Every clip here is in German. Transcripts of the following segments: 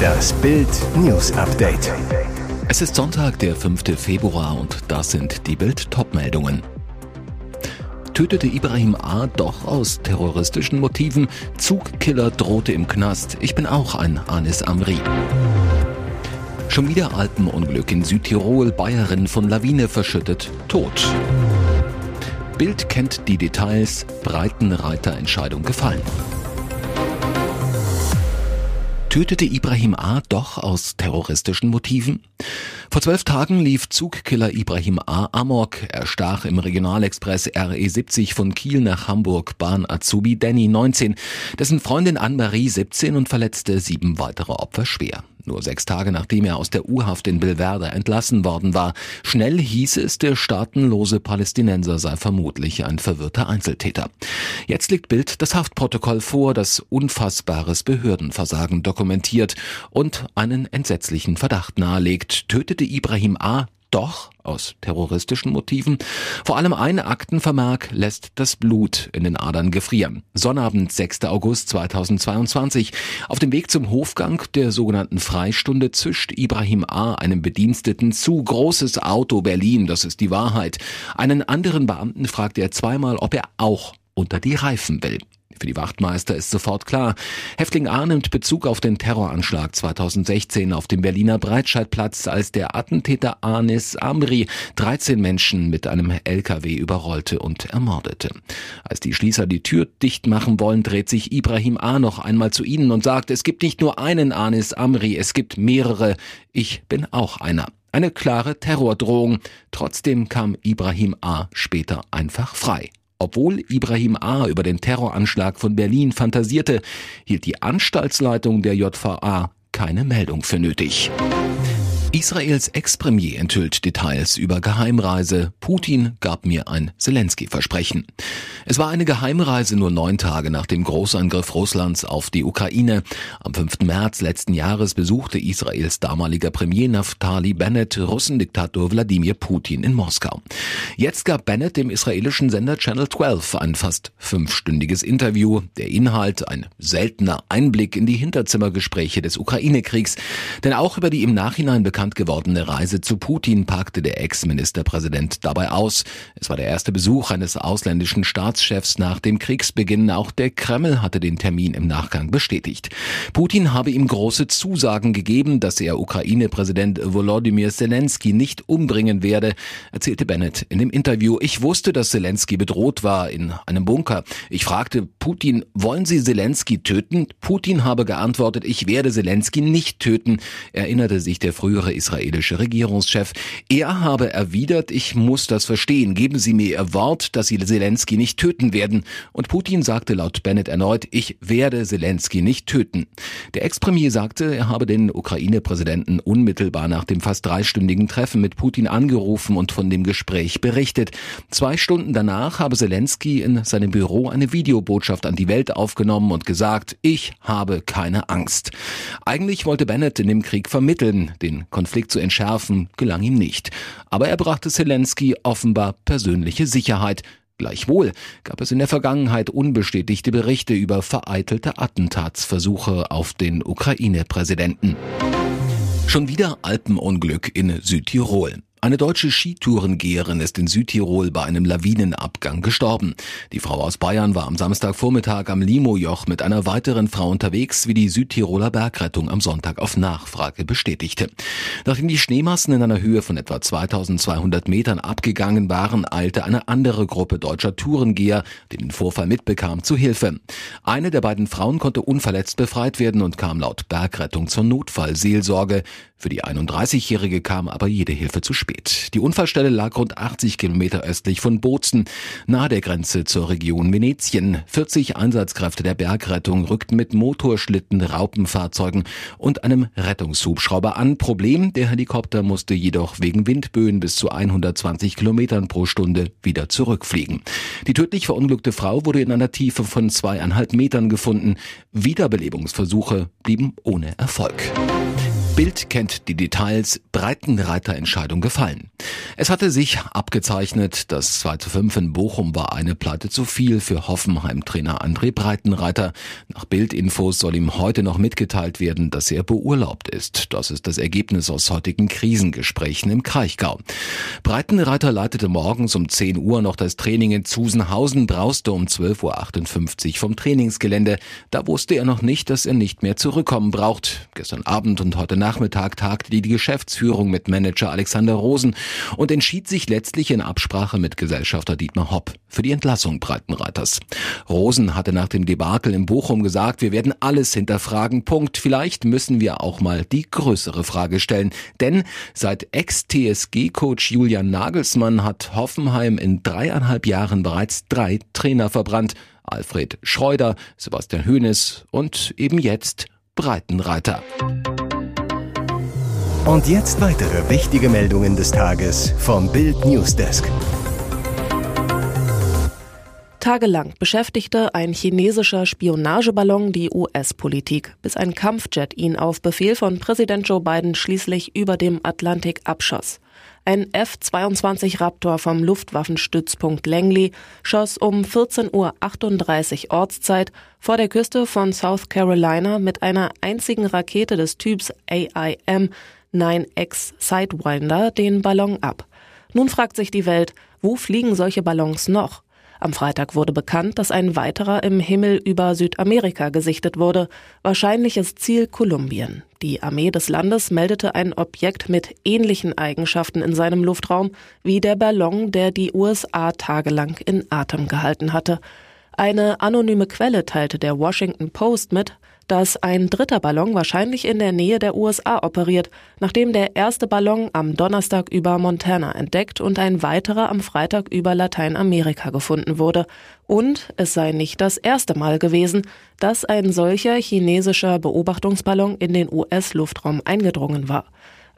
Das Bild News Update. Es ist Sonntag, der 5. Februar und das sind die Bild Topmeldungen. Tötete Ibrahim A. doch aus terroristischen Motiven? Zugkiller drohte im Knast. Ich bin auch ein Anis Amri. Schon wieder Alpenunglück in Südtirol, Bayerin von Lawine verschüttet, tot. Bild kennt die Details, Breitenreiterentscheidung gefallen. Tötete Ibrahim A. doch aus terroristischen Motiven? Vor zwölf Tagen lief Zugkiller Ibrahim A. Amok. Er stach im Regionalexpress RE70 von Kiel nach Hamburg Bahn Azubi Danny 19, dessen Freundin Anne-Marie 17 und verletzte sieben weitere Opfer schwer. Nur sechs Tage nachdem er aus der U-Haft in Bilverde entlassen worden war. Schnell hieß es, der staatenlose Palästinenser sei vermutlich ein verwirrter Einzeltäter. Jetzt liegt Bild das Haftprotokoll vor, das unfassbares Behördenversagen dokumentiert und einen entsetzlichen Verdacht nahelegt. Tötete Ibrahim A doch aus terroristischen Motiven. Vor allem ein Aktenvermerk lässt das Blut in den Adern gefrieren. Sonnabend, 6. August 2022. Auf dem Weg zum Hofgang der sogenannten Freistunde zischt Ibrahim A. einem Bediensteten zu. Großes Auto Berlin, das ist die Wahrheit. Einen anderen Beamten fragt er zweimal, ob er auch unter die Reifen will. Für die Wachtmeister ist sofort klar. Häftling A nimmt Bezug auf den Terroranschlag 2016 auf dem Berliner Breitscheidplatz, als der Attentäter Anis Amri 13 Menschen mit einem LKW überrollte und ermordete. Als die Schließer die Tür dicht machen wollen, dreht sich Ibrahim A. noch einmal zu ihnen und sagt, es gibt nicht nur einen Anis Amri, es gibt mehrere. Ich bin auch einer. Eine klare Terrordrohung. Trotzdem kam Ibrahim A. später einfach frei. Obwohl Ibrahim A. über den Terroranschlag von Berlin fantasierte, hielt die Anstaltsleitung der JVA keine Meldung für nötig. Israels Ex-Premier enthüllt Details über Geheimreise. Putin gab mir ein Zelensky-Versprechen. Es war eine Geheimreise nur neun Tage nach dem Großangriff Russlands auf die Ukraine. Am 5. März letzten Jahres besuchte Israels damaliger Premier Naftali Bennett Russendiktator Wladimir Putin in Moskau. Jetzt gab Bennett dem israelischen Sender Channel 12 ein fast fünfstündiges Interview. Der Inhalt ein seltener Einblick in die Hinterzimmergespräche des Ukraine-Kriegs. Denn auch über die im Nachhinein bekannt gewordene Reise zu Putin packte der Ex-Ministerpräsident dabei aus. Es war der erste Besuch eines ausländischen Staatschefs nach dem Kriegsbeginn. Auch der Kreml hatte den Termin im Nachgang bestätigt. Putin habe ihm große Zusagen gegeben, dass er Ukraine-Präsident Volodymyr Zelensky nicht umbringen werde, erzählte Bennett in dem Interview. Ich wusste, dass Zelensky bedroht war in einem Bunker. Ich fragte Putin, wollen Sie Zelensky töten? Putin habe geantwortet, ich werde Zelensky nicht töten, erinnerte sich der frühere israelische Regierungschef. Er habe erwidert, ich muss das verstehen. Geben Sie mir Ihr Wort, dass Sie Zelensky nicht töten werden. Und Putin sagte laut Bennett erneut, ich werde Zelensky nicht töten. Der Ex-Premier sagte, er habe den Ukraine-Präsidenten unmittelbar nach dem fast dreistündigen Treffen mit Putin angerufen und von dem Gespräch berichtet. Zwei Stunden danach habe Zelensky in seinem Büro eine Videobotschaft an die Welt aufgenommen und gesagt, ich habe keine Angst. Eigentlich wollte Bennett in dem Krieg vermitteln, den Konflikt zu entschärfen, gelang ihm nicht. Aber er brachte Zelensky offenbar persönliche Sicherheit. Gleichwohl gab es in der Vergangenheit unbestätigte Berichte über vereitelte Attentatsversuche auf den Ukraine-Präsidenten. Schon wieder Alpenunglück in Südtirol. Eine deutsche Skitourengeherin ist in Südtirol bei einem Lawinenabgang gestorben. Die Frau aus Bayern war am Samstagvormittag am Limojoch mit einer weiteren Frau unterwegs, wie die Südtiroler Bergrettung am Sonntag auf Nachfrage bestätigte. Nachdem die Schneemassen in einer Höhe von etwa 2200 Metern abgegangen waren, eilte eine andere Gruppe deutscher Tourengeher, die den Vorfall mitbekam, zu Hilfe. Eine der beiden Frauen konnte unverletzt befreit werden und kam laut Bergrettung zur Notfallseelsorge. Für die 31-Jährige kam aber jede Hilfe zu spät. Die Unfallstelle lag rund 80 Kilometer östlich von Bozen, nahe der Grenze zur Region Venetien. 40 Einsatzkräfte der Bergrettung rückten mit Motorschlitten, Raupenfahrzeugen und einem Rettungshubschrauber an. Problem, der Helikopter musste jedoch wegen Windböen bis zu 120 Kilometern pro Stunde wieder zurückfliegen. Die tödlich verunglückte Frau wurde in einer Tiefe von zweieinhalb Metern gefunden. Wiederbelebungsversuche blieben ohne Erfolg. Bild kennt die Details, Breitenreiterentscheidung gefallen. Es hatte sich abgezeichnet, das 2 zu 5 in Bochum war eine Pleite zu viel für Hoffenheim-Trainer André Breitenreiter. Nach Bildinfos soll ihm heute noch mitgeteilt werden, dass er beurlaubt ist. Das ist das Ergebnis aus heutigen Krisengesprächen im Kraichgau. Breitenreiter leitete morgens um 10 Uhr noch das Training in Zusenhausen, brauste um 12.58 Uhr vom Trainingsgelände. Da wusste er noch nicht, dass er nicht mehr zurückkommen braucht. Gestern Abend und heute Nachmittag tagte die Geschäftsführung mit Manager Alexander Rosen und entschied sich letztlich in Absprache mit Gesellschafter Dietmar Hopp für die Entlassung Breitenreiters. Rosen hatte nach dem Debakel in Bochum gesagt, wir werden alles hinterfragen. Punkt. Vielleicht müssen wir auch mal die größere Frage stellen. Denn seit Ex-TSG-Coach Julian Nagelsmann hat Hoffenheim in dreieinhalb Jahren bereits drei Trainer verbrannt. Alfred Schreuder, Sebastian Hoeneß und eben jetzt Breitenreiter. Und jetzt weitere wichtige Meldungen des Tages vom Bild Newsdesk. Tagelang beschäftigte ein chinesischer Spionageballon die US-Politik, bis ein Kampfjet ihn auf Befehl von Präsident Joe Biden schließlich über dem Atlantik abschoss. Ein F-22 Raptor vom Luftwaffenstützpunkt Langley schoss um 14.38 Uhr Ortszeit vor der Küste von South Carolina mit einer einzigen Rakete des Typs AIM 9X Sidewinder den Ballon ab. Nun fragt sich die Welt, wo fliegen solche Ballons noch? Am Freitag wurde bekannt, dass ein weiterer im Himmel über Südamerika gesichtet wurde, wahrscheinliches Ziel Kolumbien. Die Armee des Landes meldete ein Objekt mit ähnlichen Eigenschaften in seinem Luftraum wie der Ballon, der die USA tagelang in Atem gehalten hatte. Eine anonyme Quelle teilte der Washington Post mit, dass ein dritter Ballon wahrscheinlich in der Nähe der USA operiert, nachdem der erste Ballon am Donnerstag über Montana entdeckt und ein weiterer am Freitag über Lateinamerika gefunden wurde. Und es sei nicht das erste Mal gewesen, dass ein solcher chinesischer Beobachtungsballon in den US-Luftraum eingedrungen war.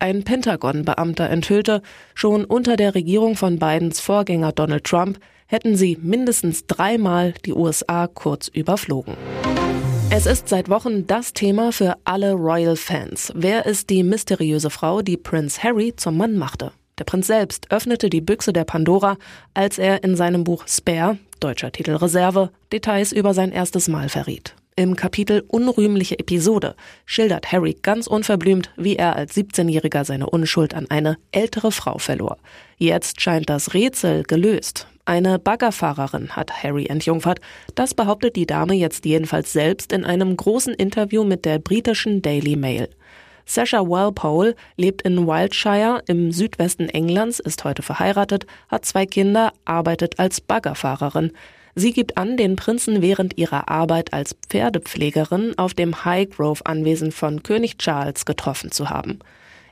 Ein Pentagon-Beamter enthüllte, schon unter der Regierung von Bidens Vorgänger Donald Trump hätten sie mindestens dreimal die USA kurz überflogen. Es ist seit Wochen das Thema für alle Royal-Fans. Wer ist die mysteriöse Frau, die Prince Harry zum Mann machte? Der Prinz selbst öffnete die Büchse der Pandora, als er in seinem Buch Spare, deutscher Titel Reserve, Details über sein erstes Mal verriet. Im Kapitel Unrühmliche Episode schildert Harry ganz unverblümt, wie er als 17-Jähriger seine Unschuld an eine ältere Frau verlor. Jetzt scheint das Rätsel gelöst. Eine Baggerfahrerin hat Harry entjungfert. Das behauptet die Dame jetzt jedenfalls selbst in einem großen Interview mit der britischen Daily Mail. Sasha Walpole lebt in Wiltshire im Südwesten Englands, ist heute verheiratet, hat zwei Kinder, arbeitet als Baggerfahrerin. Sie gibt an, den Prinzen während ihrer Arbeit als Pferdepflegerin auf dem Highgrove Anwesen von König Charles getroffen zu haben.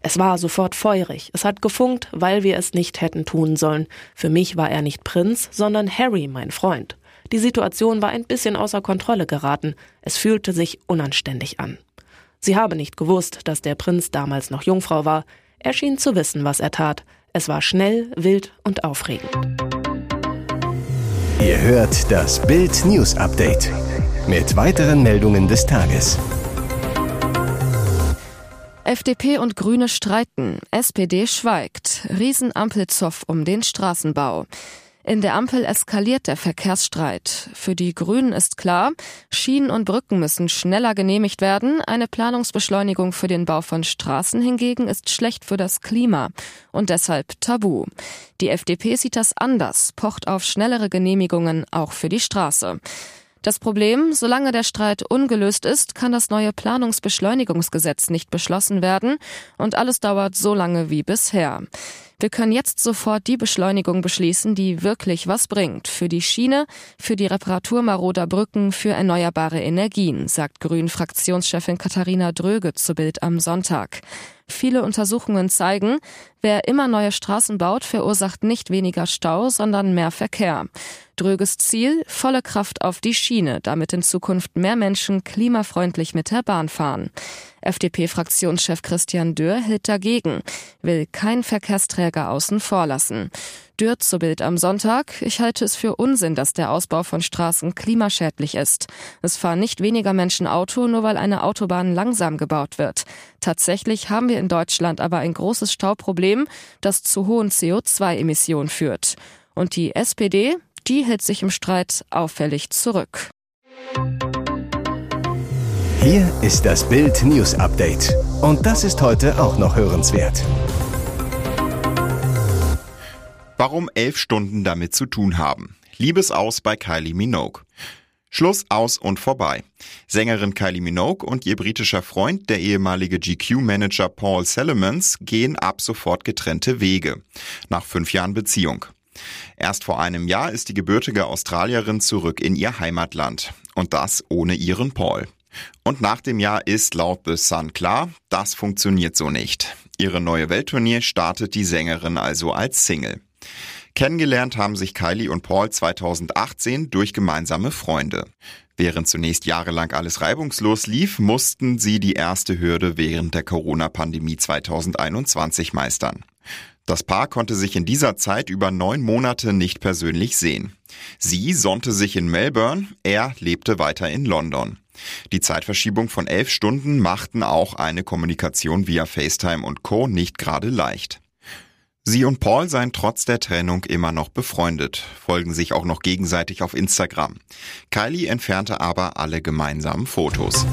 Es war sofort feurig. Es hat gefunkt, weil wir es nicht hätten tun sollen. Für mich war er nicht Prinz, sondern Harry, mein Freund. Die Situation war ein bisschen außer Kontrolle geraten. Es fühlte sich unanständig an. Sie habe nicht gewusst, dass der Prinz damals noch Jungfrau war. Er schien zu wissen, was er tat. Es war schnell, wild und aufregend. Ihr hört das Bild News Update mit weiteren Meldungen des Tages. FDP und Grüne streiten. SPD schweigt. Riesenampelzoff um den Straßenbau. In der Ampel eskaliert der Verkehrsstreit. Für die Grünen ist klar, Schienen und Brücken müssen schneller genehmigt werden. Eine Planungsbeschleunigung für den Bau von Straßen hingegen ist schlecht für das Klima und deshalb tabu. Die FDP sieht das anders, pocht auf schnellere Genehmigungen auch für die Straße. Das Problem, solange der Streit ungelöst ist, kann das neue Planungsbeschleunigungsgesetz nicht beschlossen werden und alles dauert so lange wie bisher. Wir können jetzt sofort die Beschleunigung beschließen, die wirklich was bringt. Für die Schiene, für die Reparatur maroder Brücken, für erneuerbare Energien, sagt Grünen-Fraktionschefin Katharina Dröge zu Bild am Sonntag. Viele Untersuchungen zeigen, wer immer neue Straßen baut, verursacht nicht weniger Stau, sondern mehr Verkehr. Dröges Ziel, volle Kraft auf die Schiene, damit in Zukunft mehr Menschen klimafreundlich mit der Bahn fahren. FDP-Fraktionschef Christian Dürr hält dagegen, will kein Verkehrsträger außen vor lassen. Dürr zu Bild am Sonntag. Ich halte es für Unsinn, dass der Ausbau von Straßen klimaschädlich ist. Es fahren nicht weniger Menschen Auto, nur weil eine Autobahn langsam gebaut wird. Tatsächlich haben wir in Deutschland aber ein großes Stauproblem, das zu hohen CO2-Emissionen führt. Und die SPD, die hält sich im Streit auffällig zurück. Hier ist das Bild News Update. Und das ist heute auch noch hörenswert. Warum elf Stunden damit zu tun haben. Liebesaus bei Kylie Minogue. Schluss aus und vorbei. Sängerin Kylie Minogue und ihr britischer Freund, der ehemalige GQ-Manager Paul Salamans, gehen ab sofort getrennte Wege. Nach fünf Jahren Beziehung. Erst vor einem Jahr ist die gebürtige Australierin zurück in ihr Heimatland. Und das ohne ihren Paul. Und nach dem Jahr ist laut The Sun klar, das funktioniert so nicht. Ihre neue Welttournee startet die Sängerin also als Single. Kennengelernt haben sich Kylie und Paul 2018 durch gemeinsame Freunde. Während zunächst jahrelang alles reibungslos lief, mussten sie die erste Hürde während der Corona-Pandemie 2021 meistern. Das Paar konnte sich in dieser Zeit über neun Monate nicht persönlich sehen. Sie sonnte sich in Melbourne, er lebte weiter in London. Die Zeitverschiebung von elf Stunden machten auch eine Kommunikation via FaceTime und Co. nicht gerade leicht. Sie und Paul seien trotz der Trennung immer noch befreundet, folgen sich auch noch gegenseitig auf Instagram. Kylie entfernte aber alle gemeinsamen Fotos.